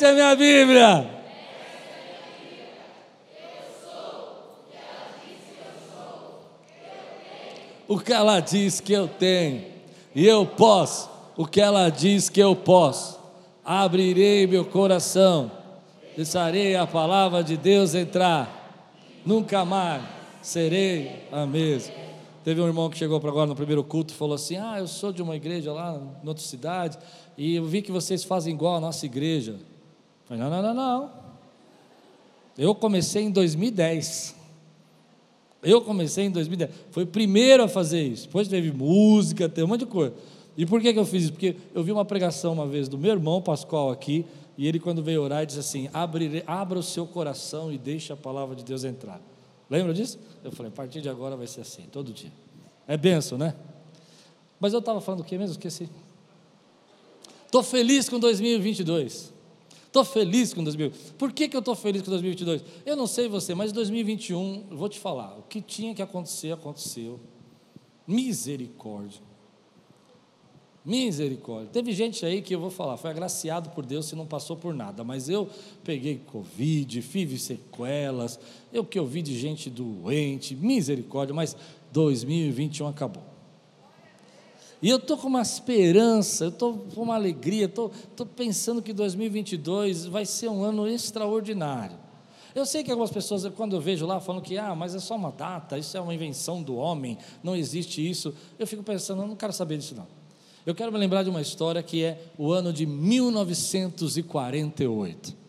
Essa é a minha Bíblia. O que ela diz que eu tenho, e eu posso, o que ela diz que eu posso. Abrirei meu coração, deixarei a palavra de Deus entrar, nunca mais serei a mesma. Teve um irmão que chegou para agora no primeiro culto e falou assim: Ah, eu sou de uma igreja lá em outra cidade e eu vi que vocês fazem igual a nossa igreja. Falei: Não, não, não, não. Eu comecei em 2010. Eu comecei em 2010. Foi o primeiro a fazer isso. Depois teve música, teve um monte de coisa. E por que, que eu fiz isso? Porque eu vi uma pregação uma vez do meu irmão Pascoal aqui, e ele, quando veio orar, disse assim: abra o seu coração e deixe a palavra de Deus entrar. Lembra disso? Eu falei: a partir de agora vai ser assim, todo dia. É benção, né? Mas eu estava falando o que mesmo? Esqueci. Estou feliz com 2022. Estou feliz com 2022. Por que, que eu estou feliz com 2022? Eu não sei você, mas 2021, vou te falar, o que tinha que acontecer, aconteceu. Misericórdia. Misericórdia. Teve gente aí que eu vou falar, foi agraciado por Deus se não passou por nada, mas eu peguei Covid, tive sequelas, eu que eu vi de gente doente, misericórdia, mas 2021 acabou. E eu estou com uma esperança, eu estou com uma alegria, estou pensando que 2022 vai ser um ano extraordinário. Eu sei que algumas pessoas, quando eu vejo lá, falam que, ah, mas é só uma data, isso é uma invenção do homem, não existe isso. Eu fico pensando, eu não quero saber disso não. Eu quero me lembrar de uma história que é o ano de 1948.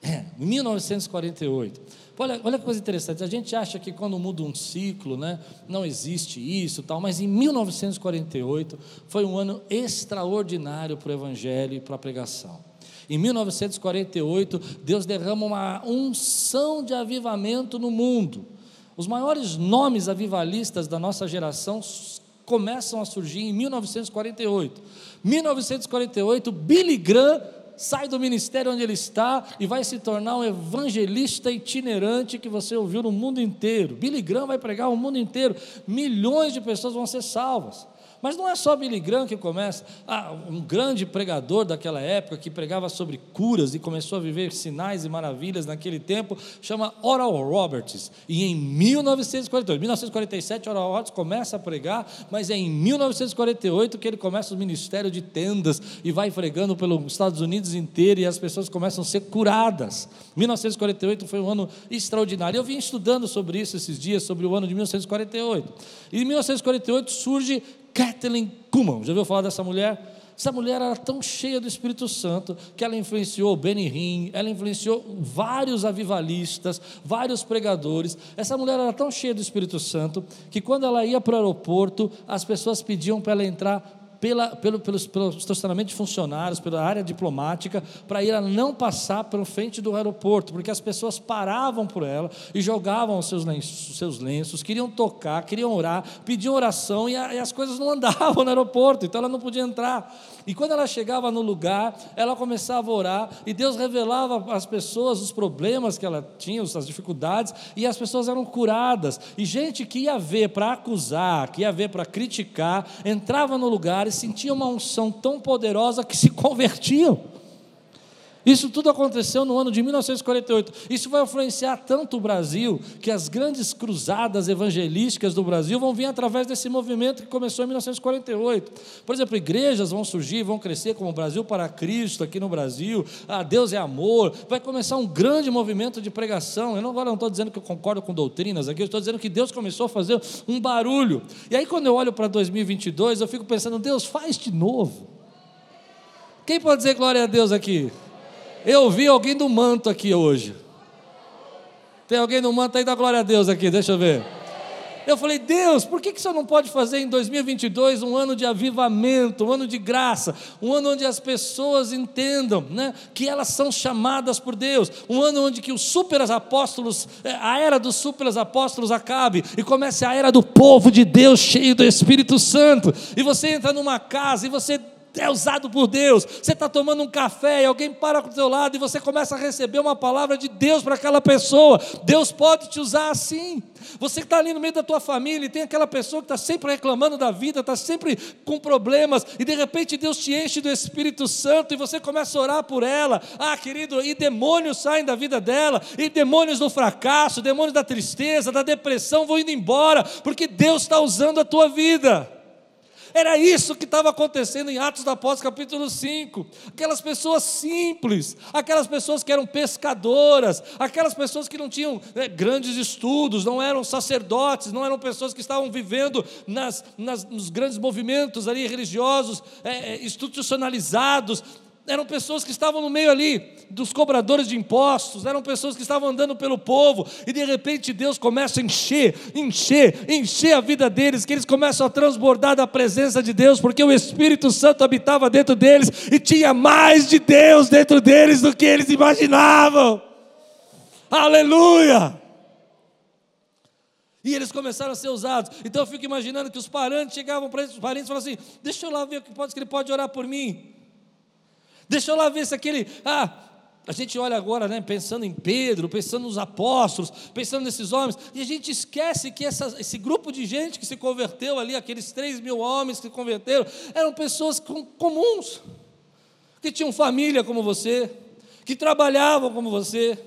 É, 1948. Olha, olha que coisa interessante, a gente acha que quando muda um ciclo, né, não existe isso tal, mas em 1948 foi um ano extraordinário para o Evangelho e para a pregação. Em 1948, Deus derrama uma unção de avivamento no mundo. Os maiores nomes avivalistas da nossa geração começam a surgir em 1948. 1948, Billy Graham sai do ministério onde ele está e vai se tornar um evangelista itinerante que você ouviu no mundo inteiro. Billy Graham vai pregar o mundo inteiro, milhões de pessoas vão ser salvas. Mas não é só Billy Graham que começa. Ah, um grande pregador daquela época que pregava sobre curas e começou a viver sinais e maravilhas naquele tempo, chama Oral Roberts. E em 1948, 1947, Oral Roberts começa a pregar, mas é em 1948 que ele começa o ministério de tendas e vai pregando pelos Estados Unidos inteiro e as pessoas começam a ser curadas. 1948 foi um ano extraordinário. Eu vim estudando sobre isso esses dias, sobre o ano de 1948. E em 1948 surge Kathleen Kuhlman. Já ouviu falar dessa mulher? Essa mulher era tão cheia do Espírito Santo que ela influenciou Benny Hinn, ela influenciou vários avivalistas, vários pregadores. Essa mulher era tão cheia do Espírito Santo que quando ela ia para o aeroporto, as pessoas pediam para ela entrar pela, pelo, pelos, pelo estacionamento de funcionários, pela área diplomática, para ir a não passar pela frente do aeroporto, porque as pessoas paravam por ela e jogavam os seus lenços, seus lenços queriam tocar, queriam orar, pediam oração e, a, e as coisas não andavam no aeroporto, então ela não podia entrar. E quando ela chegava no lugar, ela começava a orar e Deus revelava às pessoas os problemas que ela tinha, as dificuldades, e as pessoas eram curadas. E gente que ia ver para acusar, que ia ver para criticar, entrava no lugar e sentia uma unção tão poderosa que se convertiam. Isso tudo aconteceu no ano de 1948. Isso vai influenciar tanto o Brasil que as grandes cruzadas evangelísticas do Brasil vão vir através desse movimento que começou em 1948. Por exemplo, igrejas vão surgir, vão crescer como o Brasil para Cristo aqui no Brasil. Ah, Deus é amor. Vai começar um grande movimento de pregação. Eu não, agora não estou dizendo que eu concordo com doutrinas aqui, eu estou dizendo que Deus começou a fazer um barulho. E aí, quando eu olho para 2022, eu fico pensando, Deus, faz de novo. Quem pode dizer glória a Deus aqui? Eu vi alguém do manto aqui hoje. Tem alguém do manto aí? Dá glória a Deus aqui, deixa eu ver. Eu falei, Deus, por que, que Senhor não pode fazer em 2022 um ano de avivamento, um ano de graça, um ano onde as pessoas entendam né, que elas são chamadas por Deus, um ano onde que os super apóstolos, é, a era dos super apóstolos acabe e comece a era do povo de Deus cheio do Espírito Santo, e você entra numa casa e você é usado por Deus. Você está tomando um café e alguém para com o seu lado e você começa a receber uma palavra de Deus para aquela pessoa. Deus pode te usar assim. Você que está ali no meio da tua família e tem aquela pessoa que está sempre reclamando da vida, está sempre com problemas, e de repente Deus te enche do Espírito Santo e você começa a orar por ela. Ah, querido, e demônios saem da vida dela, e demônios do fracasso, demônios da tristeza, da depressão vão indo embora, porque Deus está usando a tua vida. Era isso que estava acontecendo em Atos da Apóstolos, capítulo 5. Aquelas pessoas simples, aquelas pessoas que eram pescadoras, aquelas pessoas que não tinham né, grandes estudos, não eram sacerdotes, não eram pessoas que estavam vivendo nas, nas nos grandes movimentos ali religiosos, é, é institucionalizados, eram pessoas que estavam no meio ali dos cobradores de impostos, eram pessoas que estavam andando pelo povo, e de repente Deus começa a encher, encher, encher a vida deles, que eles começam a transbordar da presença de Deus, porque o Espírito Santo habitava dentro deles e tinha mais de Deus dentro deles do que eles imaginavam. Aleluia! E eles começaram a ser usados. Então eu fico imaginando que os parentes chegavam para os parentes falavam assim: Deixa eu lá ver o que pode, que ele pode orar por mim. Deixa eu lá ver se aquele. Ah, a gente olha agora, né, pensando em Pedro, pensando nos apóstolos, pensando nesses homens, e a gente esquece que essa, esse grupo de gente que se converteu ali, aqueles três mil homens que se converteram, eram pessoas com, comuns, que tinham família como você, que trabalhavam como você,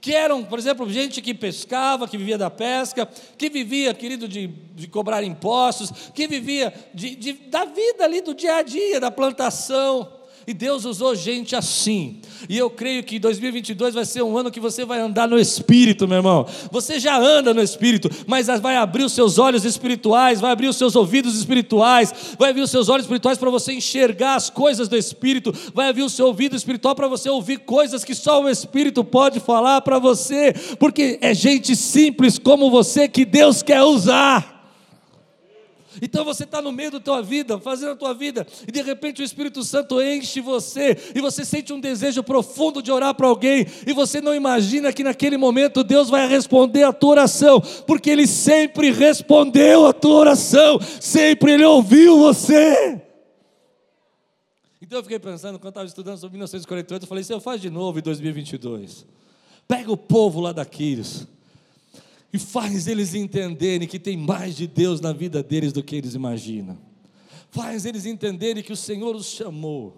que eram, por exemplo, gente que pescava, que vivia da pesca, que vivia, querido, de, de cobrar impostos, que vivia de, de, da vida ali do dia a dia, da plantação e Deus usou gente assim. E eu creio que 2022 vai ser um ano que você vai andar no Espírito, meu irmão. Você já anda no Espírito, mas vai abrir os seus olhos espirituais, vai abrir os seus ouvidos espirituais, vai abrir os seus olhos espirituais para você enxergar as coisas do Espírito, vai abrir o seu ouvido espiritual para você ouvir coisas que só o Espírito pode falar para você, porque é gente simples como você que Deus quer usar. Então você está no meio da tua vida, fazendo a tua vida, e de repente o Espírito Santo enche você, e você sente um desejo profundo de orar para alguém, e você não imagina que naquele momento Deus vai responder a tua oração, porque Ele sempre respondeu a tua oração, sempre Ele ouviu você. Então eu fiquei pensando, quando estava estudando sobre 1948, eu falei: se eu faço de novo em 2022, pega o povo lá daqueles e faz eles entenderem que tem mais de Deus na vida deles do que eles imaginam. Faz eles entenderem que o Senhor os chamou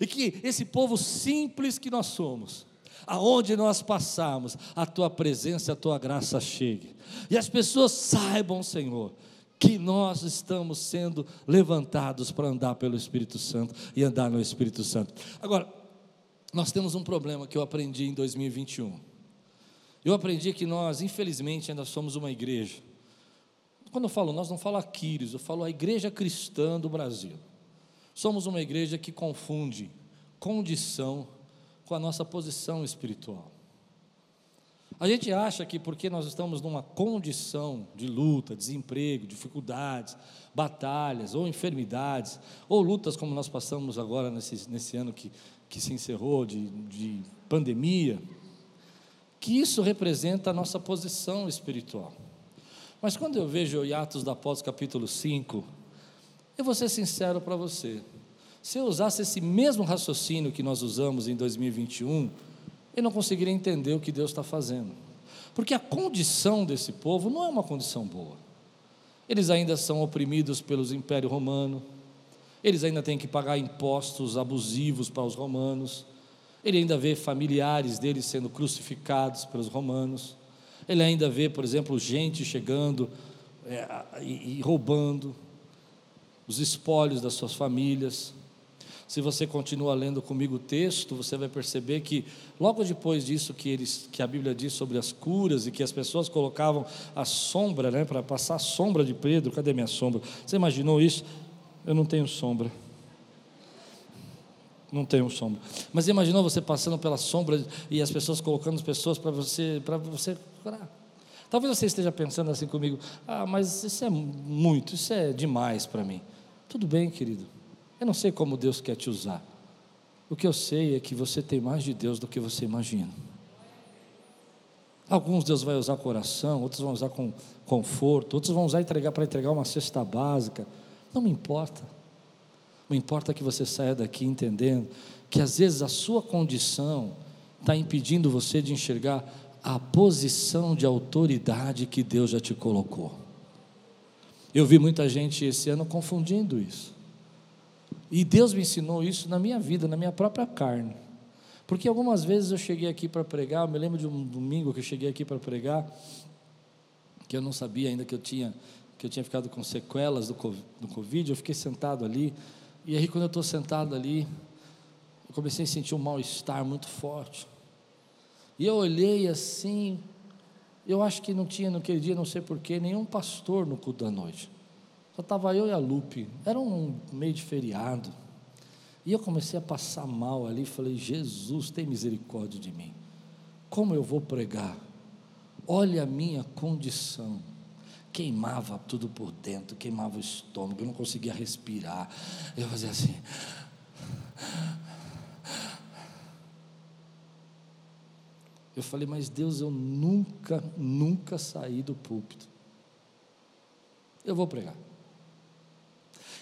e que esse povo simples que nós somos, aonde nós passamos, a tua presença, a tua graça chegue. E as pessoas saibam, Senhor, que nós estamos sendo levantados para andar pelo Espírito Santo e andar no Espírito Santo. Agora, nós temos um problema que eu aprendi em 2021. Eu aprendi que nós, infelizmente, ainda somos uma igreja. Quando eu falo nós, não falo Aquiles, eu falo a igreja cristã do Brasil. Somos uma igreja que confunde condição com a nossa posição espiritual. A gente acha que porque nós estamos numa condição de luta, desemprego, dificuldades, batalhas ou enfermidades, ou lutas como nós passamos agora nesse, nesse ano que, que se encerrou de, de pandemia, que isso representa a nossa posição espiritual. Mas quando eu vejo em Atos da Apóstolo capítulo 5, eu vou ser sincero para você. Se eu usasse esse mesmo raciocínio que nós usamos em 2021, eu não conseguiria entender o que Deus está fazendo. Porque a condição desse povo não é uma condição boa. Eles ainda são oprimidos pelos Império Romano, eles ainda têm que pagar impostos abusivos para os romanos, ele ainda vê familiares deles sendo crucificados pelos romanos. Ele ainda vê, por exemplo, gente chegando é, e, e roubando os espólios das suas famílias. Se você continua lendo comigo o texto, você vai perceber que logo depois disso que, eles, que a Bíblia diz sobre as curas e que as pessoas colocavam a sombra, né, para passar a sombra de Pedro, cadê minha sombra? Você imaginou isso? Eu não tenho sombra não tenho sombra. Mas imaginou você passando pela sombra e as pessoas colocando as pessoas para você, para você orar. Talvez você esteja pensando assim comigo: ah, mas isso é muito, isso é demais para mim. Tudo bem, querido. Eu não sei como Deus quer te usar. O que eu sei é que você tem mais de Deus do que você imagina. Alguns Deus vai usar com oração, outros vão usar com conforto, outros vão usar entregar para entregar uma cesta básica. Não me importa. Não importa que você saia daqui entendendo que às vezes a sua condição está impedindo você de enxergar a posição de autoridade que Deus já te colocou. Eu vi muita gente esse ano confundindo isso. E Deus me ensinou isso na minha vida, na minha própria carne. Porque algumas vezes eu cheguei aqui para pregar, eu me lembro de um domingo que eu cheguei aqui para pregar, que eu não sabia ainda que eu tinha que eu tinha ficado com sequelas do Covid, eu fiquei sentado ali, e aí quando eu estou sentado ali, eu comecei a sentir um mal-estar muito forte. E eu olhei assim, eu acho que não tinha naquele dia, não sei porquê, nenhum pastor no culto da noite. Só estava eu e a Lupe. Era um meio de feriado. E eu comecei a passar mal ali, falei, Jesus, tem misericórdia de mim. Como eu vou pregar? Olha a minha condição. Queimava tudo por dentro, queimava o estômago, eu não conseguia respirar. Eu fazia assim. Eu falei, mas Deus, eu nunca, nunca saí do púlpito. Eu vou pregar.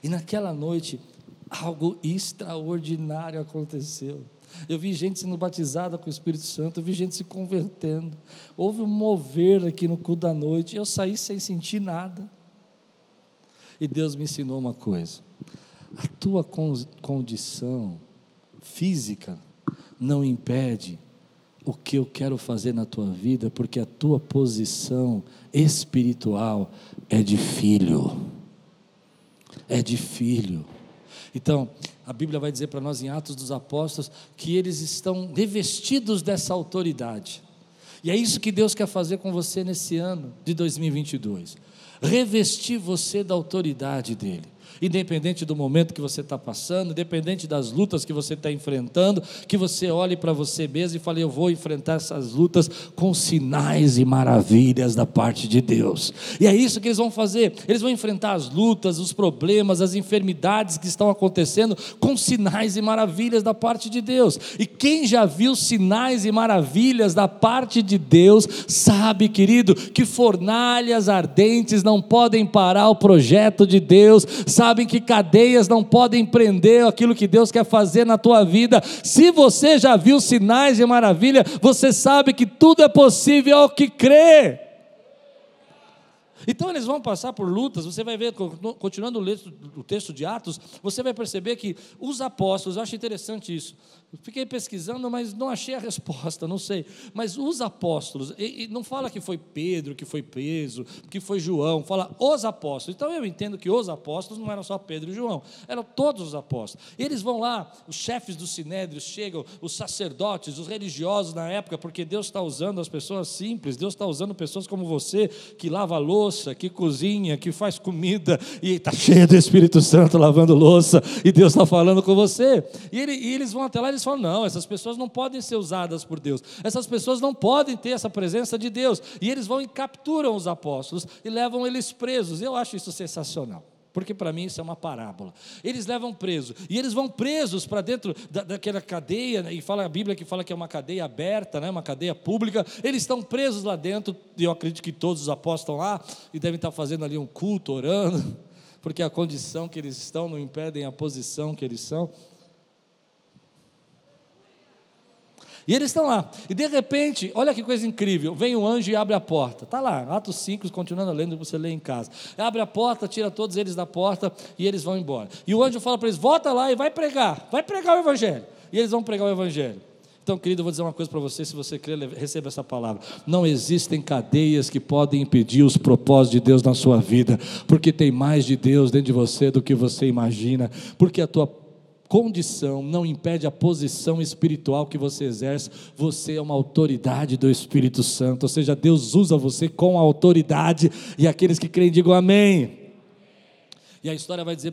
E naquela noite, algo extraordinário aconteceu. Eu vi gente sendo batizada com o Espírito Santo, eu vi gente se convertendo. Houve um mover aqui no culto da noite. Eu saí sem sentir nada. E Deus me ensinou uma coisa: a tua condição física não impede o que eu quero fazer na tua vida, porque a tua posição espiritual é de filho. É de filho. Então, a Bíblia vai dizer para nós em Atos dos Apóstolos que eles estão revestidos dessa autoridade. E é isso que Deus quer fazer com você nesse ano de 2022. Revestir você da autoridade dele independente do momento que você está passando, independente das lutas que você está enfrentando, que você olhe para você mesmo e fale: Eu vou enfrentar essas lutas com sinais e maravilhas da parte de Deus. E é isso que eles vão fazer. Eles vão enfrentar as lutas, os problemas, as enfermidades que estão acontecendo com sinais e maravilhas da parte de Deus. E quem já viu sinais e maravilhas da parte de Deus, sabe, querido, que fornalhas ardentes não podem parar o projeto de Deus, sabe sabem que cadeias não podem prender aquilo que Deus quer fazer na tua vida. Se você já viu sinais de maravilha, você sabe que tudo é possível ao que crê. Então eles vão passar por lutas, você vai ver, continuando o texto de Atos, você vai perceber que os apóstolos, eu acho interessante isso, fiquei pesquisando, mas não achei a resposta, não sei. Mas os apóstolos, e, e não fala que foi Pedro que foi preso, que foi João, fala os apóstolos. Então eu entendo que os apóstolos não eram só Pedro e João, eram todos os apóstolos. Eles vão lá, os chefes dos sinédrios chegam, os sacerdotes, os religiosos na época, porque Deus está usando as pessoas simples, Deus está usando pessoas como você, que lava louça, que cozinha, que faz comida, e está cheio do Espírito Santo lavando louça, e Deus está falando com você. E, ele, e eles vão até lá eles falam: não, essas pessoas não podem ser usadas por Deus, essas pessoas não podem ter essa presença de Deus. E eles vão e capturam os apóstolos e levam eles presos. Eu acho isso sensacional porque para mim isso é uma parábola. Eles levam preso, e eles vão presos para dentro da, daquela cadeia, e fala a Bíblia que fala que é uma cadeia aberta, né, uma cadeia pública. Eles estão presos lá dentro, e eu acredito que todos os apóstolos estão lá, e devem estar fazendo ali um culto, orando, porque a condição que eles estão não impedem a posição que eles são. E eles estão lá. E de repente, olha que coisa incrível: vem um anjo e abre a porta. Está lá, Atos 5, continuando lendo, você lê em casa. Abre a porta, tira todos eles da porta e eles vão embora. E o anjo fala para eles: volta lá e vai pregar, vai pregar o Evangelho. E eles vão pregar o Evangelho. Então, querido, eu vou dizer uma coisa para você, se você crer, receba essa palavra. Não existem cadeias que podem impedir os propósitos de Deus na sua vida, porque tem mais de Deus dentro de você do que você imagina, porque a tua condição não impede a posição espiritual que você exerce, você é uma autoridade do Espírito Santo, ou seja, Deus usa você com autoridade, e aqueles que creem digam amém. E a história vai dizer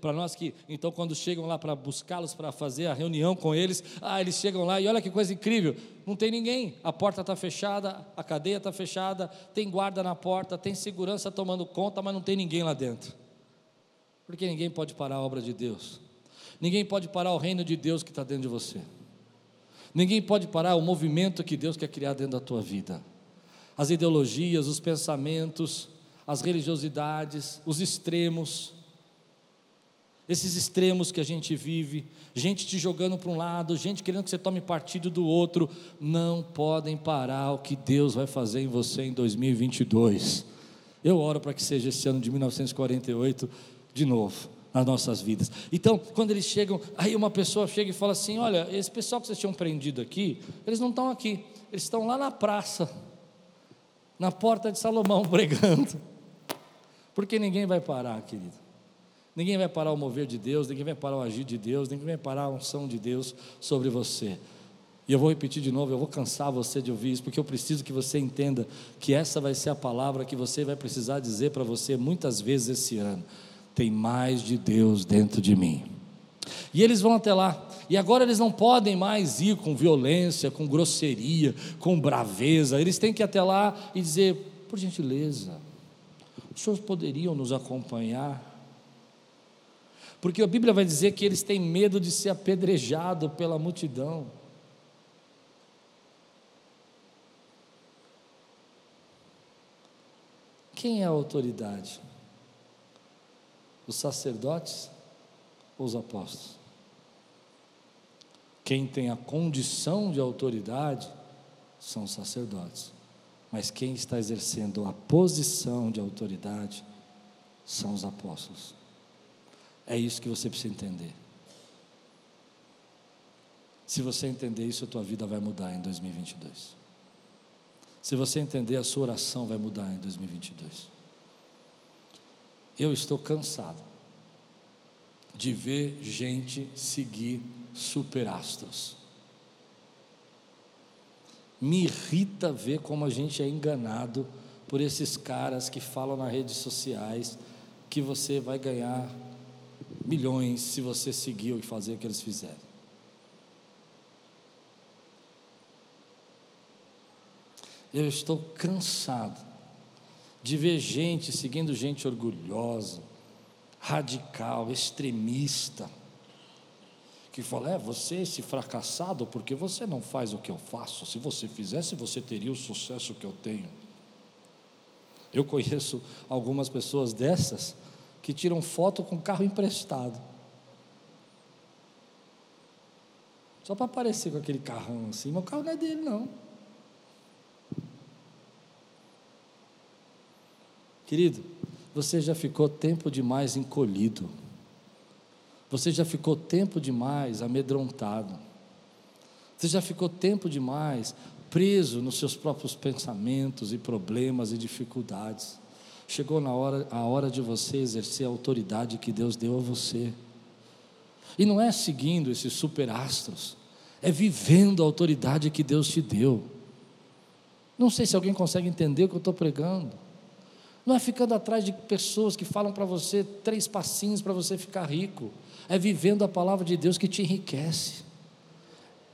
para nós que, então, quando chegam lá para buscá-los, para fazer a reunião com eles, ah, eles chegam lá e olha que coisa incrível: não tem ninguém, a porta está fechada, a cadeia está fechada, tem guarda na porta, tem segurança tomando conta, mas não tem ninguém lá dentro, porque ninguém pode parar a obra de Deus. Ninguém pode parar o reino de Deus que está dentro de você. Ninguém pode parar o movimento que Deus quer criar dentro da tua vida. As ideologias, os pensamentos, as religiosidades, os extremos. esses extremos que a gente vive, gente te jogando para um lado, gente querendo que você tome partido do outro, não podem parar o que Deus vai fazer em você em 2022. Eu oro para que seja esse ano de 1948 de novo nas nossas vidas. Então, quando eles chegam, aí uma pessoa chega e fala assim: Olha, esse pessoal que vocês tinham prendido aqui, eles não estão aqui, eles estão lá na praça, na porta de Salomão, pregando. Porque ninguém vai parar, querido. Ninguém vai parar o mover de Deus, ninguém vai parar o agir de Deus, ninguém vai parar a unção de Deus sobre você. E eu vou repetir de novo, eu vou cansar você de ouvir isso, porque eu preciso que você entenda que essa vai ser a palavra que você vai precisar dizer para você muitas vezes esse ano. Tem mais de Deus dentro de mim. E eles vão até lá. E agora eles não podem mais ir com violência, com grosseria, com braveza. Eles têm que ir até lá e dizer: por gentileza, os senhores poderiam nos acompanhar? Porque a Bíblia vai dizer que eles têm medo de ser apedrejado pela multidão. Quem é a autoridade? Os sacerdotes ou os apóstolos? Quem tem a condição de autoridade são os sacerdotes. Mas quem está exercendo a posição de autoridade são os apóstolos. É isso que você precisa entender. Se você entender isso, a tua vida vai mudar em 2022. Se você entender, a sua oração vai mudar em 2022. Eu estou cansado de ver gente seguir superastros. Me irrita ver como a gente é enganado por esses caras que falam nas redes sociais que você vai ganhar milhões se você seguir e fazer o que eles fizeram. Eu estou cansado de ver gente seguindo gente orgulhosa, radical, extremista, que fala: é, você é esse fracassado porque você não faz o que eu faço. Se você fizesse, você teria o sucesso que eu tenho. Eu conheço algumas pessoas dessas que tiram foto com carro emprestado. Só para aparecer com aquele carrão assim, mas o carro não é dele, não. Querido, você já ficou tempo demais encolhido. Você já ficou tempo demais amedrontado. Você já ficou tempo demais preso nos seus próprios pensamentos e problemas e dificuldades. Chegou na hora, a hora de você exercer a autoridade que Deus deu a você. E não é seguindo esses superastros, é vivendo a autoridade que Deus te deu. Não sei se alguém consegue entender o que eu estou pregando. Não é ficando atrás de pessoas que falam para você três passinhos para você ficar rico. É vivendo a palavra de Deus que te enriquece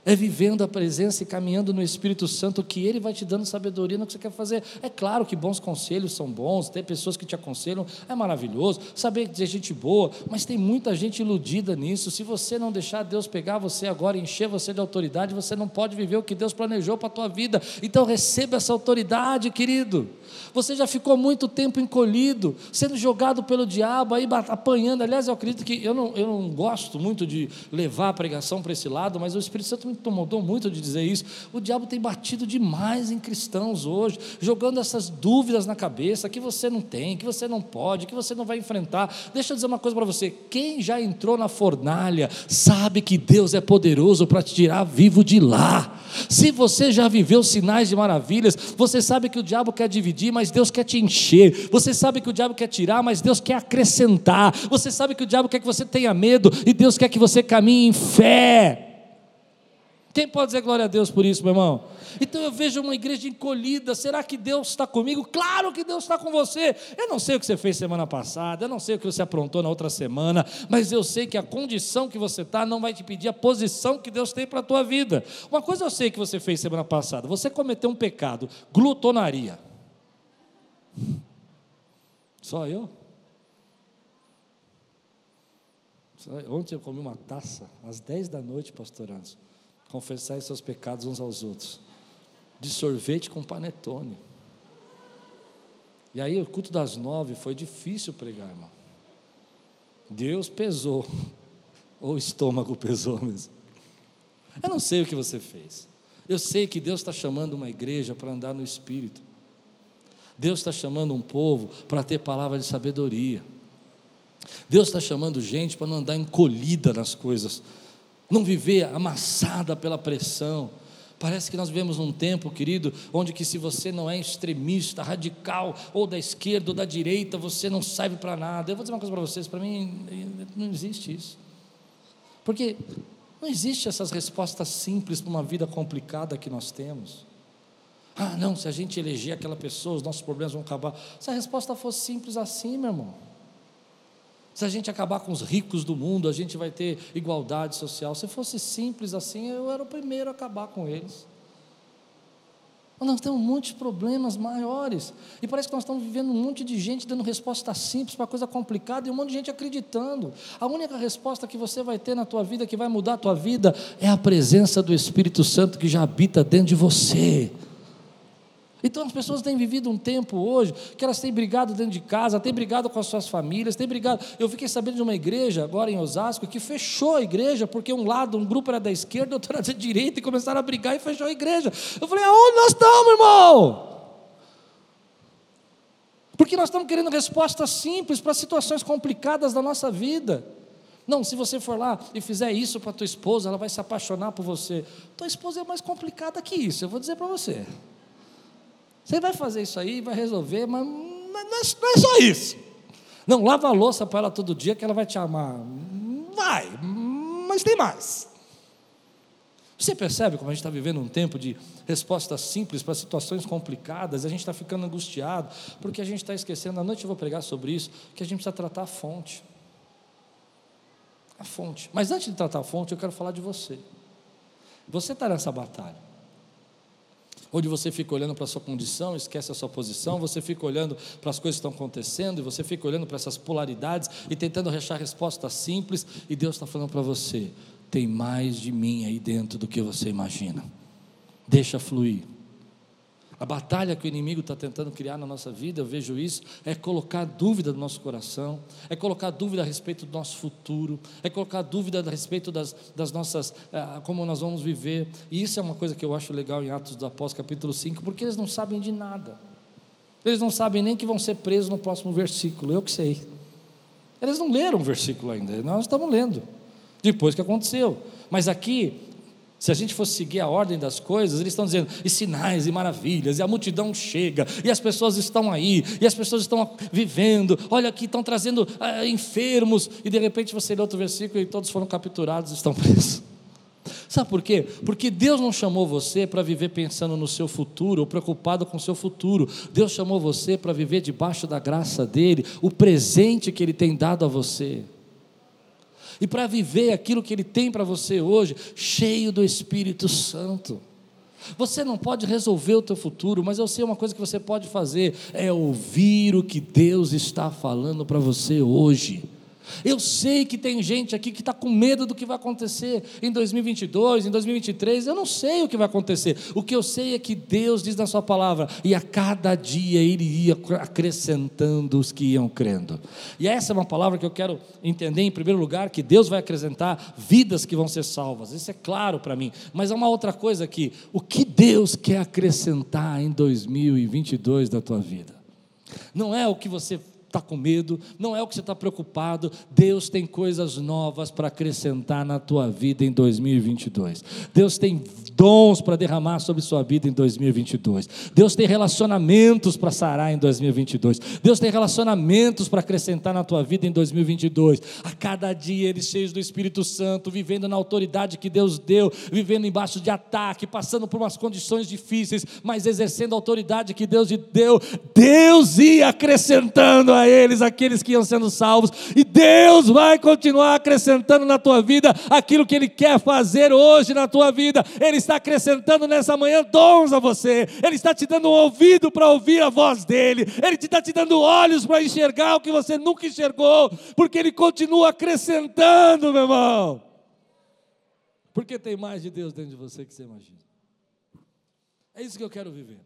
é vivendo a presença e caminhando no Espírito Santo que Ele vai te dando sabedoria no que você quer fazer. É claro que bons conselhos são bons, ter pessoas que te aconselham é maravilhoso, saber dizer gente boa, mas tem muita gente iludida nisso. Se você não deixar Deus pegar você agora encher você de autoridade, você não pode viver o que Deus planejou para a tua vida. Então receba essa autoridade, querido. Você já ficou muito tempo encolhido, sendo jogado pelo diabo, aí apanhando. Aliás, eu acredito que eu não, eu não gosto muito de levar a pregação para esse lado, mas o Espírito Santo me incomodou muito de dizer isso. O diabo tem batido demais em cristãos hoje, jogando essas dúvidas na cabeça que você não tem, que você não pode, que você não vai enfrentar. Deixa eu dizer uma coisa para você: quem já entrou na fornalha sabe que Deus é poderoso para te tirar vivo de lá. Se você já viveu sinais de maravilhas, você sabe que o diabo quer dividir, mas Deus quer te encher. Você sabe que o diabo quer tirar, mas Deus quer acrescentar. Você sabe que o diabo quer que você tenha medo e Deus quer que você caminhe em fé. Quem pode dizer glória a Deus por isso, meu irmão? Então eu vejo uma igreja encolhida. Será que Deus está comigo? Claro que Deus está com você. Eu não sei o que você fez semana passada, eu não sei o que você aprontou na outra semana, mas eu sei que a condição que você está não vai te pedir a posição que Deus tem para a tua vida. Uma coisa eu sei que você fez semana passada: você cometeu um pecado, glutonaria. Só eu? Ontem eu comi uma taça, às 10 da noite, pastor Anderson confessar seus pecados uns aos outros. De sorvete com panetone. E aí o culto das nove foi difícil pregar, irmão. Deus pesou, ou o estômago pesou mesmo. Eu não sei o que você fez. Eu sei que Deus está chamando uma igreja para andar no Espírito. Deus está chamando um povo para ter palavra de sabedoria. Deus está chamando gente para não andar encolhida nas coisas, não viver amassada pela pressão. Parece que nós vivemos num tempo, querido, onde que se você não é extremista, radical, ou da esquerda ou da direita, você não serve para nada. Eu vou dizer uma coisa para vocês, para mim não existe isso. Porque não existe essas respostas simples para uma vida complicada que nós temos. Ah, não, se a gente eleger aquela pessoa, os nossos problemas vão acabar. Se a resposta fosse simples assim, meu irmão. Se a gente acabar com os ricos do mundo, a gente vai ter igualdade social. Se fosse simples assim, eu era o primeiro a acabar com eles. Mas nós temos um monte de problemas maiores. E parece que nós estamos vivendo um monte de gente dando resposta simples para coisa complicada e um monte de gente acreditando. A única resposta que você vai ter na tua vida, que vai mudar a tua vida, é a presença do Espírito Santo que já habita dentro de você. Então as pessoas têm vivido um tempo hoje que elas têm brigado dentro de casa, têm brigado com as suas famílias, têm brigado. Eu fiquei sabendo de uma igreja agora em Osasco que fechou a igreja porque um lado, um grupo era da esquerda, outro era da direita e começaram a brigar e fechou a igreja. Eu falei: aonde nós estamos, irmão? Porque nós estamos querendo respostas simples para situações complicadas da nossa vida. Não, se você for lá e fizer isso para tua esposa, ela vai se apaixonar por você. Tua esposa é mais complicada que isso, eu vou dizer para você. Você vai fazer isso aí, vai resolver, mas não é, não é só isso. Não, lava a louça para ela todo dia que ela vai te amar. Vai, mas tem mais. Você percebe como a gente está vivendo um tempo de respostas simples para situações complicadas, a gente está ficando angustiado, porque a gente está esquecendo, à noite eu vou pregar sobre isso, que a gente precisa tratar a fonte. A fonte. Mas antes de tratar a fonte, eu quero falar de você. Você está nessa batalha onde você fica olhando para a sua condição, esquece a sua posição, você fica olhando para as coisas que estão acontecendo, e você fica olhando para essas polaridades e tentando achar respostas simples, e Deus está falando para você: tem mais de mim aí dentro do que você imagina, deixa fluir. A batalha que o inimigo está tentando criar na nossa vida, eu vejo isso, é colocar dúvida no nosso coração, é colocar dúvida a respeito do nosso futuro, é colocar dúvida a respeito das, das nossas, ah, como nós vamos viver. E isso é uma coisa que eu acho legal em Atos dos Apóstolos, capítulo 5, porque eles não sabem de nada. Eles não sabem nem que vão ser presos no próximo versículo, eu que sei. Eles não leram o versículo ainda, nós estamos lendo, depois que aconteceu. Mas aqui se a gente fosse seguir a ordem das coisas, eles estão dizendo, e sinais e maravilhas, e a multidão chega, e as pessoas estão aí, e as pessoas estão vivendo, olha aqui, estão trazendo ah, enfermos, e de repente você lê outro versículo e todos foram capturados e estão presos. Sabe por quê? Porque Deus não chamou você para viver pensando no seu futuro, ou preocupado com o seu futuro. Deus chamou você para viver debaixo da graça dEle, o presente que Ele tem dado a você e para viver aquilo que Ele tem para você hoje, cheio do Espírito Santo. Você não pode resolver o teu futuro, mas eu sei uma coisa que você pode fazer, é ouvir o que Deus está falando para você hoje. Eu sei que tem gente aqui que está com medo do que vai acontecer em 2022, em 2023. Eu não sei o que vai acontecer. O que eu sei é que Deus diz na Sua palavra, e a cada dia Ele ia acrescentando os que iam crendo. E essa é uma palavra que eu quero entender, em primeiro lugar, que Deus vai acrescentar vidas que vão ser salvas. Isso é claro para mim. Mas há uma outra coisa aqui: o que Deus quer acrescentar em 2022 da tua vida? Não é o que você está com medo, não é o que você está preocupado. Deus tem coisas novas para acrescentar na tua vida em 2022. Deus tem dons para derramar sobre sua vida em 2022. Deus tem relacionamentos para sarar em 2022. Deus tem relacionamentos para acrescentar na tua vida em 2022. A cada dia eles cheios do Espírito Santo, vivendo na autoridade que Deus deu, vivendo embaixo de ataque, passando por umas condições difíceis, mas exercendo a autoridade que Deus lhe deu. Deus ia acrescentando a eles aqueles que iam sendo salvos, e Deus vai continuar acrescentando na tua vida aquilo que Ele quer fazer hoje na tua vida. Ele está acrescentando nessa manhã dons a você, Ele está te dando um ouvido para ouvir a voz dEle, Ele está te dando olhos para enxergar o que você nunca enxergou, porque Ele continua acrescentando, meu irmão. Porque tem mais de Deus dentro de você que você imagina. É isso que eu quero viver.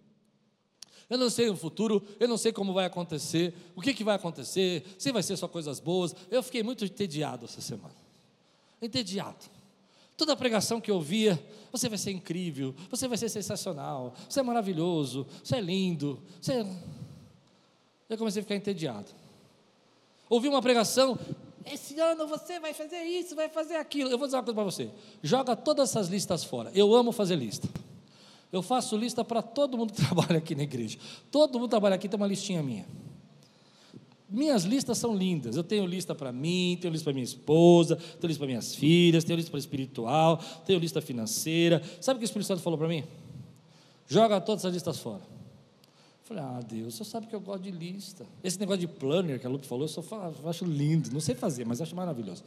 Eu não sei o futuro, eu não sei como vai acontecer, o que, que vai acontecer, se vai ser só coisas boas. Eu fiquei muito entediado essa semana. Entediado. Toda a pregação que eu via, você vai ser incrível, você vai ser sensacional, você é maravilhoso, você é lindo. Você... Eu comecei a ficar entediado. Ouvi uma pregação, esse ano você vai fazer isso, vai fazer aquilo. Eu vou dizer uma coisa para você: joga todas essas listas fora. Eu amo fazer lista. Eu faço lista para todo mundo que trabalha aqui na igreja. Todo mundo trabalha aqui tem uma listinha minha. Minhas listas são lindas. Eu tenho lista para mim, tenho lista para minha esposa, tenho lista para minhas filhas, tenho lista para espiritual, tenho lista financeira. Sabe o que o Espírito Santo falou para mim? Joga todas as listas fora. Eu falei, ah, Deus, você sabe que eu gosto de lista. Esse negócio de planner que a Lupe falou, eu, só falo, eu acho lindo. Não sei fazer, mas acho maravilhoso.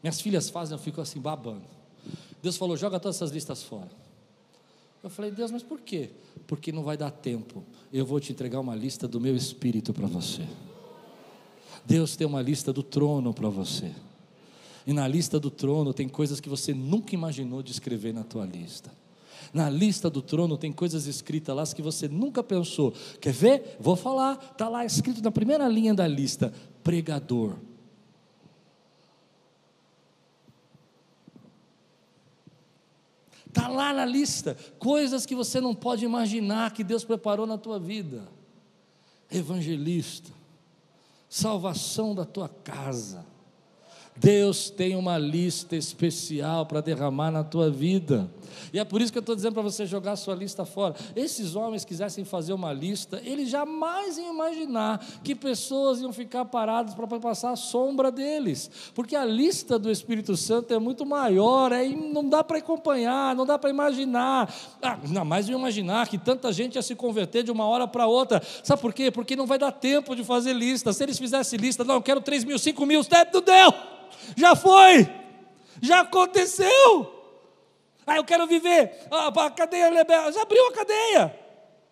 Minhas filhas fazem, eu fico assim babando. Deus falou, joga todas essas listas fora. Eu falei, Deus, mas por quê? Porque não vai dar tempo. Eu vou te entregar uma lista do meu espírito para você. Deus tem uma lista do trono para você. E na lista do trono tem coisas que você nunca imaginou de escrever na tua lista. Na lista do trono tem coisas escritas lá que você nunca pensou. Quer ver? Vou falar. Está lá escrito na primeira linha da lista: pregador. Está lá na lista, coisas que você não pode imaginar que Deus preparou na tua vida. Evangelista, salvação da tua casa. Deus tem uma lista especial para derramar na tua vida. E é por isso que eu estou dizendo para você jogar sua lista fora. Esses homens quisessem fazer uma lista, eles jamais iam imaginar que pessoas iam ficar paradas para passar a sombra deles. Porque a lista do Espírito Santo é muito maior, é, não dá para acompanhar, não dá para imaginar. Ah, não, mais iam imaginar que tanta gente ia se converter de uma hora para outra. Sabe por quê? Porque não vai dar tempo de fazer lista. Se eles fizessem lista, não, eu quero 3 mil, 5 mil, não deu! Já foi! Já aconteceu! Ah, eu quero viver. Ah, a cadeia liberal. Já abriu a cadeia.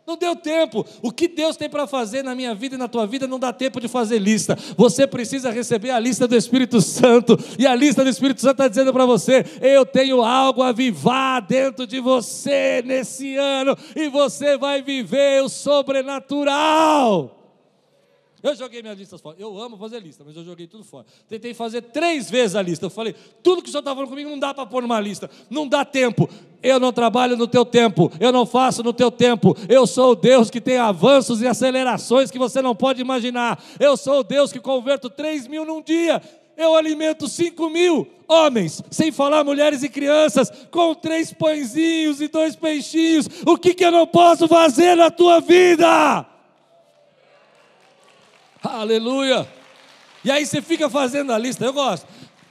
Não deu tempo. O que Deus tem para fazer na minha vida e na tua vida não dá tempo de fazer lista. Você precisa receber a lista do Espírito Santo. E a lista do Espírito Santo está dizendo para você: eu tenho algo a vivar dentro de você nesse ano. E você vai viver o sobrenatural. Eu joguei minhas listas fora. Eu amo fazer lista, mas eu joguei tudo fora. Tentei fazer três vezes a lista. Eu falei, tudo que o senhor está falando comigo não dá para pôr numa lista. Não dá tempo. Eu não trabalho no teu tempo. Eu não faço no teu tempo. Eu sou o Deus que tem avanços e acelerações que você não pode imaginar. Eu sou o Deus que converto três mil num dia. Eu alimento cinco mil homens, sem falar mulheres e crianças, com três pãezinhos e dois peixinhos. O que, que eu não posso fazer na tua vida? Aleluia. E aí você fica fazendo a lista. Eu gosto.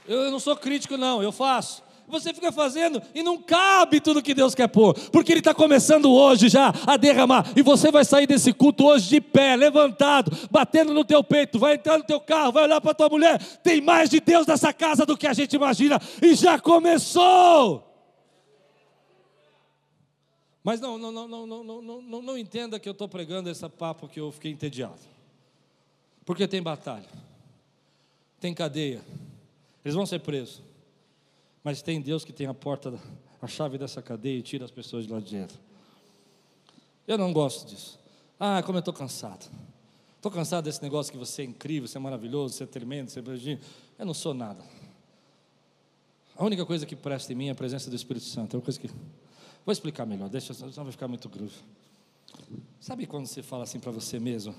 Eu não sou crítico, não, eu faço. Você fica fazendo e não cabe tudo que Deus quer pôr, porque Ele está começando hoje já a derramar, e você vai sair desse culto hoje de pé, levantado, batendo no teu peito, vai entrar no teu carro, vai olhar para tua mulher. Tem mais de Deus nessa casa do que a gente imagina, e já começou. Mas não, não, não, não, não, não, não, não entenda que eu estou pregando esse papo que eu fiquei entediado. Porque tem batalha, tem cadeia, eles vão ser presos. Mas tem Deus que tem a porta, a chave dessa cadeia e tira as pessoas de lá de dentro. Eu não gosto disso. Ah, como eu estou cansado. Estou cansado desse negócio que você é incrível, você é maravilhoso, você é tremendo, você é brilhante. Eu não sou nada. A única coisa que presta em mim é a presença do Espírito Santo. É uma coisa que. Vou explicar melhor, deixa, senão vai ficar muito groove. Sabe quando você fala assim para você mesmo?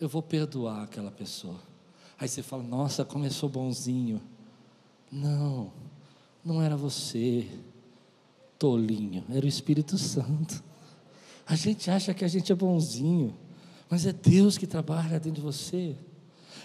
Eu vou perdoar aquela pessoa. Aí você fala, nossa, sou bonzinho. Não, não era você, tolinho, era o Espírito Santo. A gente acha que a gente é bonzinho, mas é Deus que trabalha dentro de você.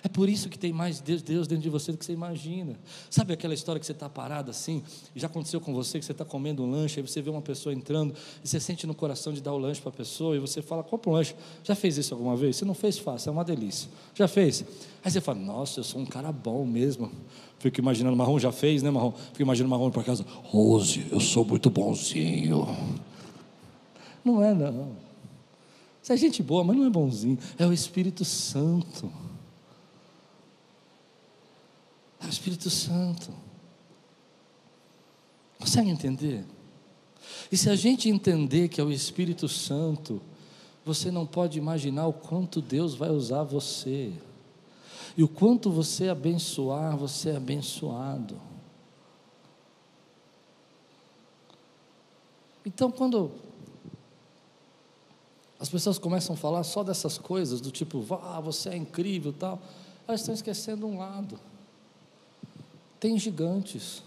É por isso que tem mais Deus, dentro de você do que você imagina. Sabe aquela história que você está parado assim, já aconteceu com você, que você está comendo um lanche, aí você vê uma pessoa entrando, e você sente no coração de dar o lanche para a pessoa, e você fala, compra um lanche. Já fez isso alguma vez? Se não fez, faça, é uma delícia. Já fez? Aí você fala, nossa, eu sou um cara bom mesmo. Fico imaginando, Marrom já fez, né, Marrom? Fico imaginando Marrom para casa, Rose, eu sou muito bonzinho. Não é, não. Você é gente boa, mas não é bonzinho. É o Espírito Santo. É o Espírito Santo. Consegue entender? E se a gente entender que é o Espírito Santo, você não pode imaginar o quanto Deus vai usar você. E o quanto você abençoar, você é abençoado. Então, quando as pessoas começam a falar só dessas coisas, do tipo, ah, você é incrível tal, elas estão esquecendo um lado. Tem gigantes,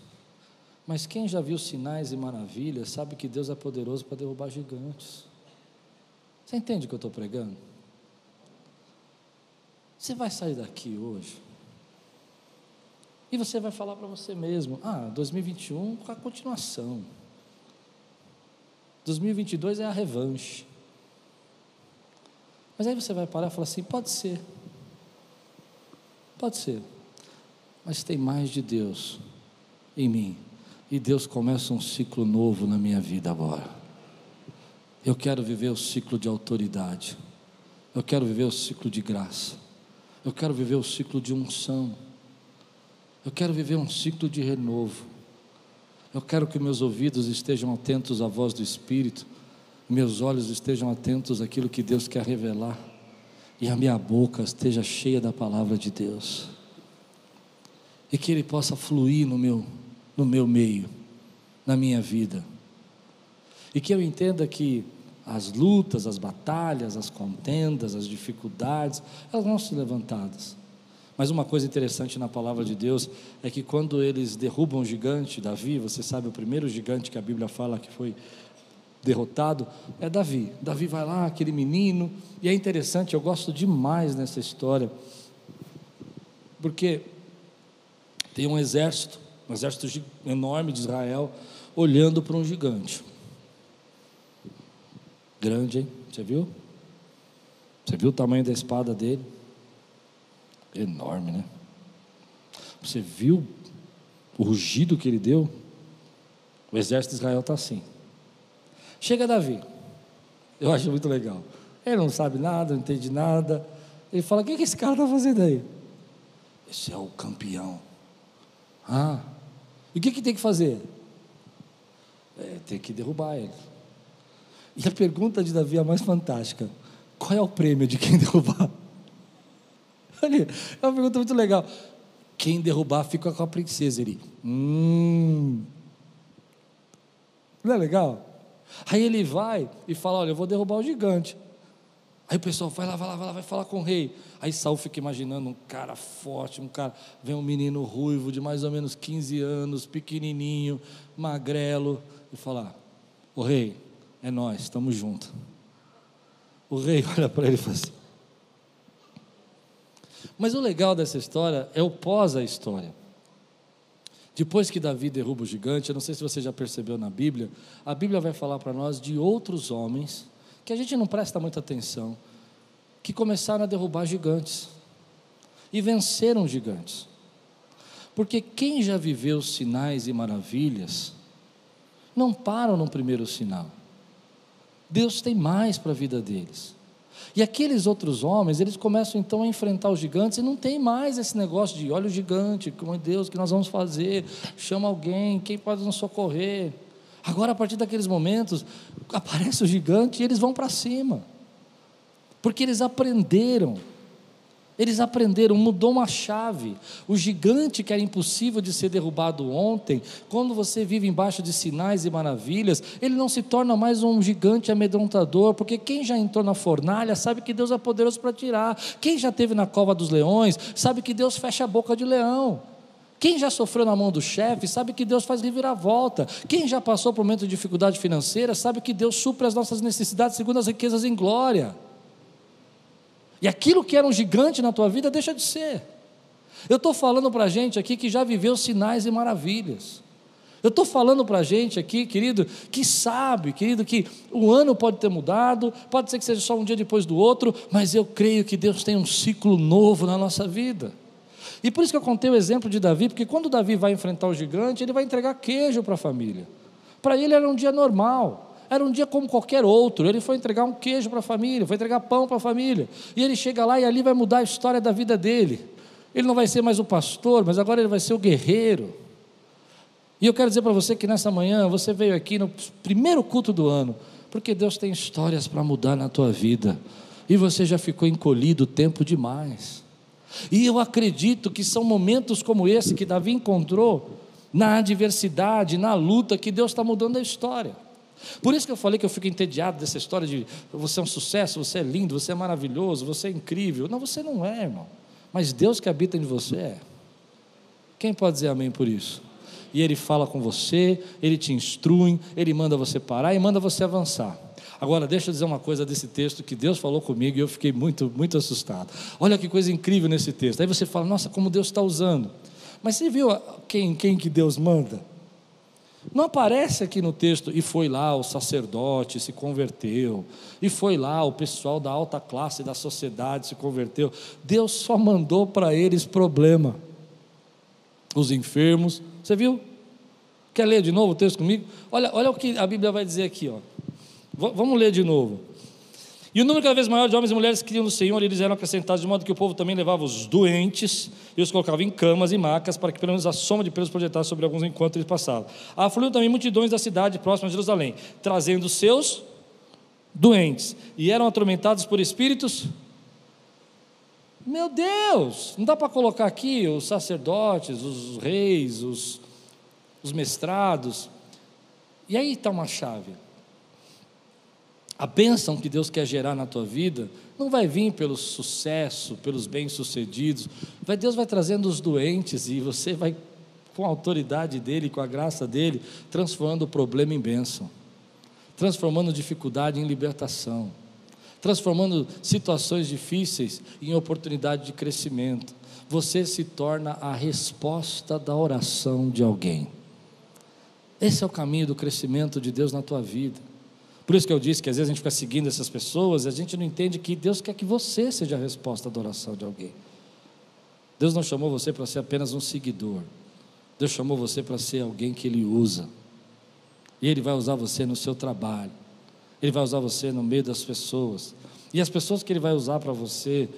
mas quem já viu sinais e maravilhas sabe que Deus é poderoso para derrubar gigantes. Você entende o que eu estou pregando? Você vai sair daqui hoje e você vai falar para você mesmo: ah, 2021 com a continuação. 2022 é a revanche. Mas aí você vai parar e falar assim: pode ser. Pode ser. Mas tem mais de Deus em mim. E Deus começa um ciclo novo na minha vida agora. Eu quero viver o ciclo de autoridade. Eu quero viver o ciclo de graça. Eu quero viver o ciclo de unção. Eu quero viver um ciclo de renovo. Eu quero que meus ouvidos estejam atentos à voz do Espírito, meus olhos estejam atentos àquilo que Deus quer revelar, e a minha boca esteja cheia da palavra de Deus, e que Ele possa fluir no meu, no meu meio, na minha vida, e que eu entenda que as lutas, as batalhas, as contendas, as dificuldades, elas vão ser levantadas mas uma coisa interessante na palavra de Deus é que quando eles derrubam o gigante, Davi, você sabe, o primeiro gigante que a Bíblia fala que foi derrotado é Davi. Davi vai lá, aquele menino, e é interessante, eu gosto demais nessa história, porque tem um exército, um exército enorme de Israel, olhando para um gigante. Grande, hein? Você viu? Você viu o tamanho da espada dele? enorme, né? Você viu o rugido que ele deu? O exército de Israel está assim. Chega Davi, eu acho muito legal. Ele não sabe nada, não entende nada. Ele fala: O que, que esse cara está fazendo aí? Esse é o campeão. Ah, e o que, que tem que fazer? É, tem que derrubar ele. E a pergunta de Davi é a mais fantástica: Qual é o prêmio de quem derrubar? Olha, é uma pergunta muito legal. Quem derrubar fica com a princesa. Ele, hum. Não é legal? Aí ele vai e fala: Olha, eu vou derrubar o gigante. Aí o pessoal vai lá, vai lá, vai lá, vai falar com o rei. Aí Saul fica imaginando um cara forte, um cara. Vem um menino ruivo de mais ou menos 15 anos, pequenininho, magrelo, e fala: O rei, é nós, estamos juntos. O rei olha para ele e fala assim: mas o legal dessa história é o pós a história. Depois que Davi derruba o gigante, eu não sei se você já percebeu na Bíblia, a Bíblia vai falar para nós de outros homens que a gente não presta muita atenção, que começaram a derrubar gigantes e venceram gigantes. Porque quem já viveu sinais e maravilhas, não param no primeiro sinal. Deus tem mais para a vida deles. E aqueles outros homens, eles começam então a enfrentar os gigantes e não tem mais esse negócio de olha o gigante, como é Deus, o que nós vamos fazer? Chama alguém, quem pode nos socorrer? Agora, a partir daqueles momentos, aparece o gigante e eles vão para cima, porque eles aprenderam eles aprenderam, mudou uma chave. O gigante que era impossível de ser derrubado ontem, quando você vive embaixo de sinais e maravilhas, ele não se torna mais um gigante amedrontador, porque quem já entrou na fornalha sabe que Deus é poderoso para tirar. Quem já esteve na cova dos leões sabe que Deus fecha a boca de leão. Quem já sofreu na mão do chefe sabe que Deus faz reviravolta. Quem já passou por um momento de dificuldade financeira sabe que Deus supre as nossas necessidades segundo as riquezas em glória. E aquilo que era um gigante na tua vida deixa de ser. Eu estou falando para a gente aqui que já viveu sinais e maravilhas. Eu estou falando para a gente aqui, querido, que sabe, querido, que o ano pode ter mudado, pode ser que seja só um dia depois do outro, mas eu creio que Deus tem um ciclo novo na nossa vida. E por isso que eu contei o exemplo de Davi, porque quando Davi vai enfrentar o gigante, ele vai entregar queijo para a família. Para ele era um dia normal. Era um dia como qualquer outro. Ele foi entregar um queijo para a família, foi entregar pão para a família. E ele chega lá e ali vai mudar a história da vida dele. Ele não vai ser mais o pastor, mas agora ele vai ser o guerreiro. E eu quero dizer para você que nessa manhã você veio aqui no primeiro culto do ano Porque Deus tem histórias para mudar na tua vida. E você já ficou encolhido tempo demais. E eu acredito que são momentos como esse que Davi encontrou na adversidade, na luta, que Deus está mudando a história. Por isso que eu falei que eu fico entediado dessa história de você é um sucesso, você é lindo, você é maravilhoso, você é incrível. Não, você não é, irmão. Mas Deus que habita em você é. Quem pode dizer amém por isso? E Ele fala com você, Ele te instrui, Ele manda você parar e manda você avançar. Agora, deixa eu dizer uma coisa desse texto que Deus falou comigo e eu fiquei muito, muito assustado. Olha que coisa incrível nesse texto. Aí você fala, nossa, como Deus está usando. Mas você viu quem, quem que Deus manda? Não aparece aqui no texto, e foi lá o sacerdote se converteu, e foi lá o pessoal da alta classe da sociedade se converteu. Deus só mandou para eles problema. Os enfermos, você viu? Quer ler de novo o texto comigo? Olha, olha o que a Bíblia vai dizer aqui, ó. V vamos ler de novo. E o número cada vez maior de homens e mulheres que criam no Senhor, eles eram acrescentados, de modo que o povo também levava os doentes e os colocava em camas e macas, para que pelo menos a soma de pelos projetasse sobre alguns enquanto eles passavam. Afluíam também multidões da cidade próxima de Jerusalém, trazendo seus doentes, e eram atormentados por espíritos. Meu Deus, não dá para colocar aqui os sacerdotes, os reis, os, os mestrados. E aí está uma chave. A bênção que Deus quer gerar na tua vida não vai vir pelo sucesso, pelos bem-sucedidos. Deus vai trazendo os doentes e você vai, com a autoridade dele, com a graça dele, transformando o problema em bênção, transformando dificuldade em libertação, transformando situações difíceis em oportunidade de crescimento. Você se torna a resposta da oração de alguém. Esse é o caminho do crescimento de Deus na tua vida. Por isso que eu disse que às vezes a gente fica seguindo essas pessoas e a gente não entende que Deus quer que você seja a resposta da oração de alguém. Deus não chamou você para ser apenas um seguidor. Deus chamou você para ser alguém que Ele usa. E Ele vai usar você no seu trabalho. Ele vai usar você no meio das pessoas. E as pessoas que Ele vai usar para você,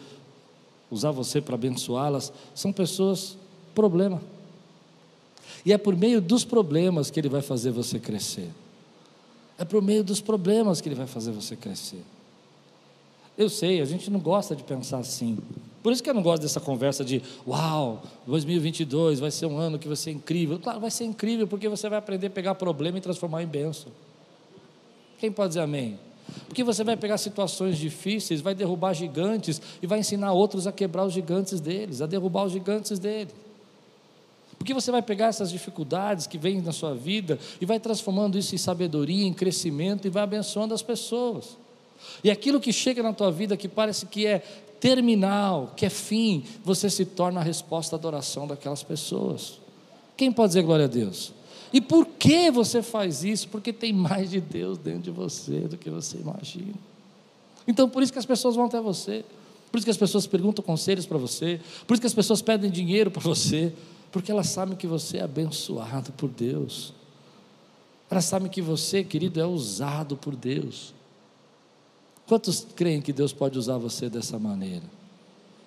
usar você para abençoá-las, são pessoas problema. E é por meio dos problemas que Ele vai fazer você crescer. É por meio dos problemas que Ele vai fazer você crescer. Eu sei, a gente não gosta de pensar assim. Por isso que eu não gosto dessa conversa de uau, 2022 vai ser um ano que vai ser incrível. Claro, vai ser incrível porque você vai aprender a pegar problema e transformar em bênção. Quem pode dizer amém? Porque você vai pegar situações difíceis, vai derrubar gigantes e vai ensinar outros a quebrar os gigantes deles, a derrubar os gigantes deles. Porque você vai pegar essas dificuldades que vêm na sua vida e vai transformando isso em sabedoria, em crescimento e vai abençoando as pessoas. E aquilo que chega na tua vida que parece que é terminal, que é fim, você se torna a resposta da oração daquelas pessoas. Quem pode dizer glória a Deus? E por que você faz isso? Porque tem mais de Deus dentro de você do que você imagina. Então, por isso que as pessoas vão até você, por isso que as pessoas perguntam conselhos para você, por isso que as pessoas pedem dinheiro para você, porque elas sabem que você é abençoado por Deus. Elas sabem que você, querido, é usado por Deus. Quantos creem que Deus pode usar você dessa maneira?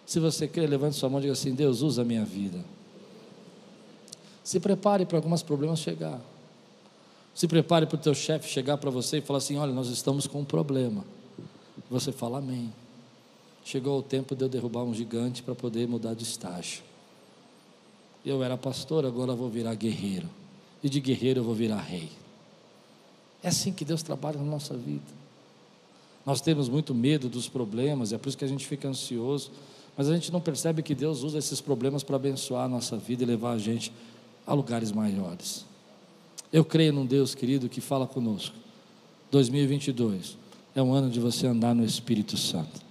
Se você crê, levante sua mão e diga assim: Deus, usa a minha vida. Se prepare para alguns problemas chegar. Se prepare para o teu chefe chegar para você e falar assim: Olha, nós estamos com um problema. Você fala amém. Chegou o tempo de eu derrubar um gigante para poder mudar de estágio. Eu era pastor, agora vou virar guerreiro. E de guerreiro eu vou virar rei. É assim que Deus trabalha na nossa vida. Nós temos muito medo dos problemas, é por isso que a gente fica ansioso, mas a gente não percebe que Deus usa esses problemas para abençoar a nossa vida e levar a gente a lugares maiores. Eu creio num Deus querido que fala conosco. 2022 é um ano de você andar no Espírito Santo.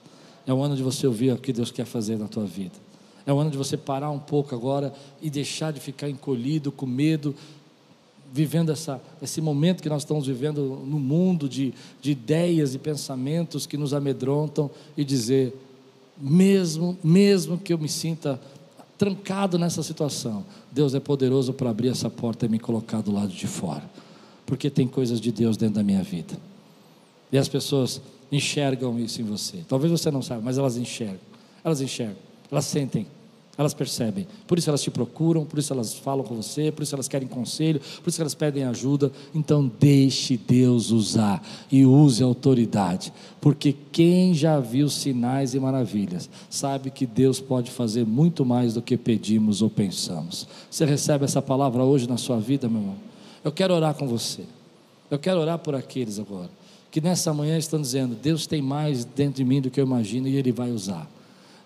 É um ano de você ouvir o que Deus quer fazer na tua vida. É o ano de você parar um pouco agora e deixar de ficar encolhido, com medo, vivendo essa, esse momento que nós estamos vivendo no mundo de, de ideias e pensamentos que nos amedrontam e dizer, mesmo, mesmo que eu me sinta trancado nessa situação, Deus é poderoso para abrir essa porta e me colocar do lado de fora, porque tem coisas de Deus dentro da minha vida. E as pessoas enxergam isso em você. Talvez você não saiba, mas elas enxergam. Elas enxergam, elas sentem Elas percebem. Por isso elas te procuram, por isso elas falam com você, por isso elas querem conselho, por isso elas pedem ajuda. Então deixe Deus usar e use a autoridade. Porque quem já viu sinais e maravilhas, sabe que Deus pode fazer muito mais do que pedimos ou pensamos. Você recebe essa palavra hoje na sua vida, meu irmão? Eu quero orar com você. Eu quero orar por aqueles agora que nessa manhã estão dizendo: Deus tem mais dentro de mim do que eu imagino e Ele vai usar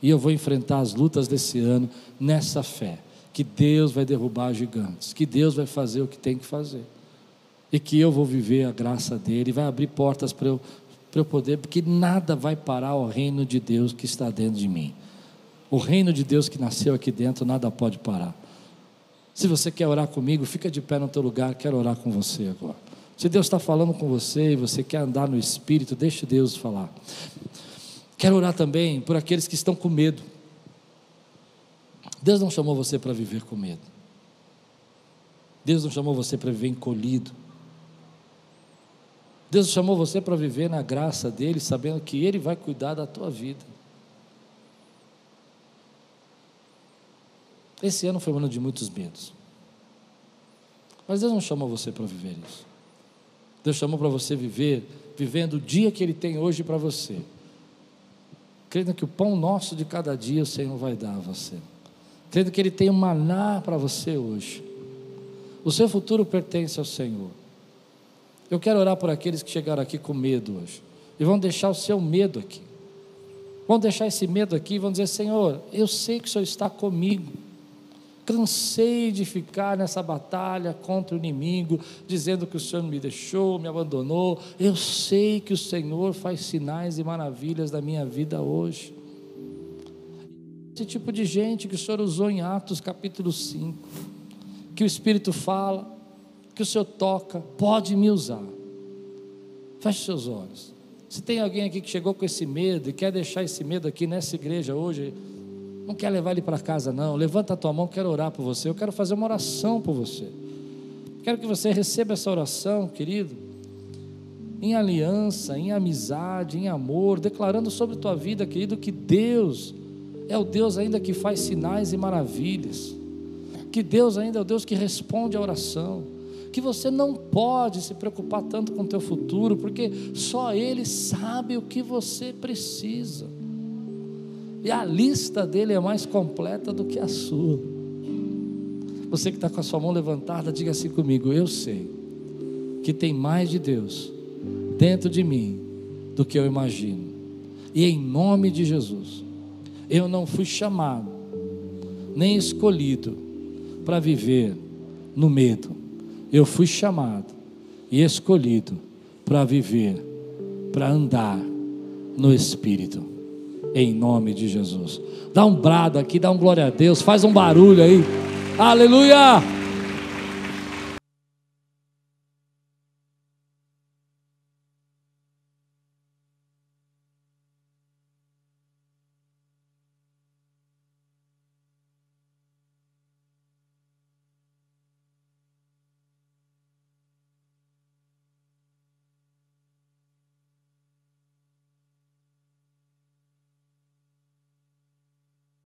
e eu vou enfrentar as lutas desse ano nessa fé, que Deus vai derrubar gigantes, que Deus vai fazer o que tem que fazer, e que eu vou viver a graça dele, vai abrir portas para eu, eu poder, porque nada vai parar o reino de Deus que está dentro de mim. O reino de Deus que nasceu aqui dentro, nada pode parar. Se você quer orar comigo, fica de pé no teu lugar, quero orar com você agora. Se Deus está falando com você e você quer andar no Espírito, deixe Deus falar. Quero orar também por aqueles que estão com medo. Deus não chamou você para viver com medo. Deus não chamou você para viver encolhido. Deus chamou você para viver na graça dele, sabendo que ele vai cuidar da tua vida. Esse ano foi um ano de muitos medos. Mas Deus não chamou você para viver isso. Deus chamou para você viver, vivendo o dia que Ele tem hoje para você crendo que o pão nosso de cada dia o Senhor vai dar a você, crendo que Ele tem um maná para você hoje. O seu futuro pertence ao Senhor. Eu quero orar por aqueles que chegaram aqui com medo hoje e vão deixar o seu medo aqui. Vão deixar esse medo aqui e vão dizer: Senhor, eu sei que o Senhor está comigo cansei de ficar nessa batalha contra o inimigo, dizendo que o Senhor me deixou, me abandonou. Eu sei que o Senhor faz sinais e maravilhas da minha vida hoje. Esse tipo de gente que o Senhor usou em Atos capítulo 5, que o Espírito fala, que o Senhor toca, pode me usar. Feche seus olhos. Se tem alguém aqui que chegou com esse medo e quer deixar esse medo aqui nessa igreja hoje, não quer levar ele para casa, não. Levanta a tua mão, quero orar por você. Eu quero fazer uma oração por você. Quero que você receba essa oração, querido, em aliança, em amizade, em amor, declarando sobre tua vida, querido, que Deus é o Deus ainda que faz sinais e maravilhas. Que Deus ainda é o Deus que responde a oração. Que você não pode se preocupar tanto com o teu futuro, porque só Ele sabe o que você precisa. E a lista dele é mais completa do que a sua. Você que está com a sua mão levantada, diga assim comigo: Eu sei que tem mais de Deus dentro de mim do que eu imagino. E em nome de Jesus, eu não fui chamado, nem escolhido para viver no medo. Eu fui chamado e escolhido para viver, para andar no Espírito em nome de Jesus. Dá um brado aqui, dá um glória a Deus, faz um barulho aí. Aleluia!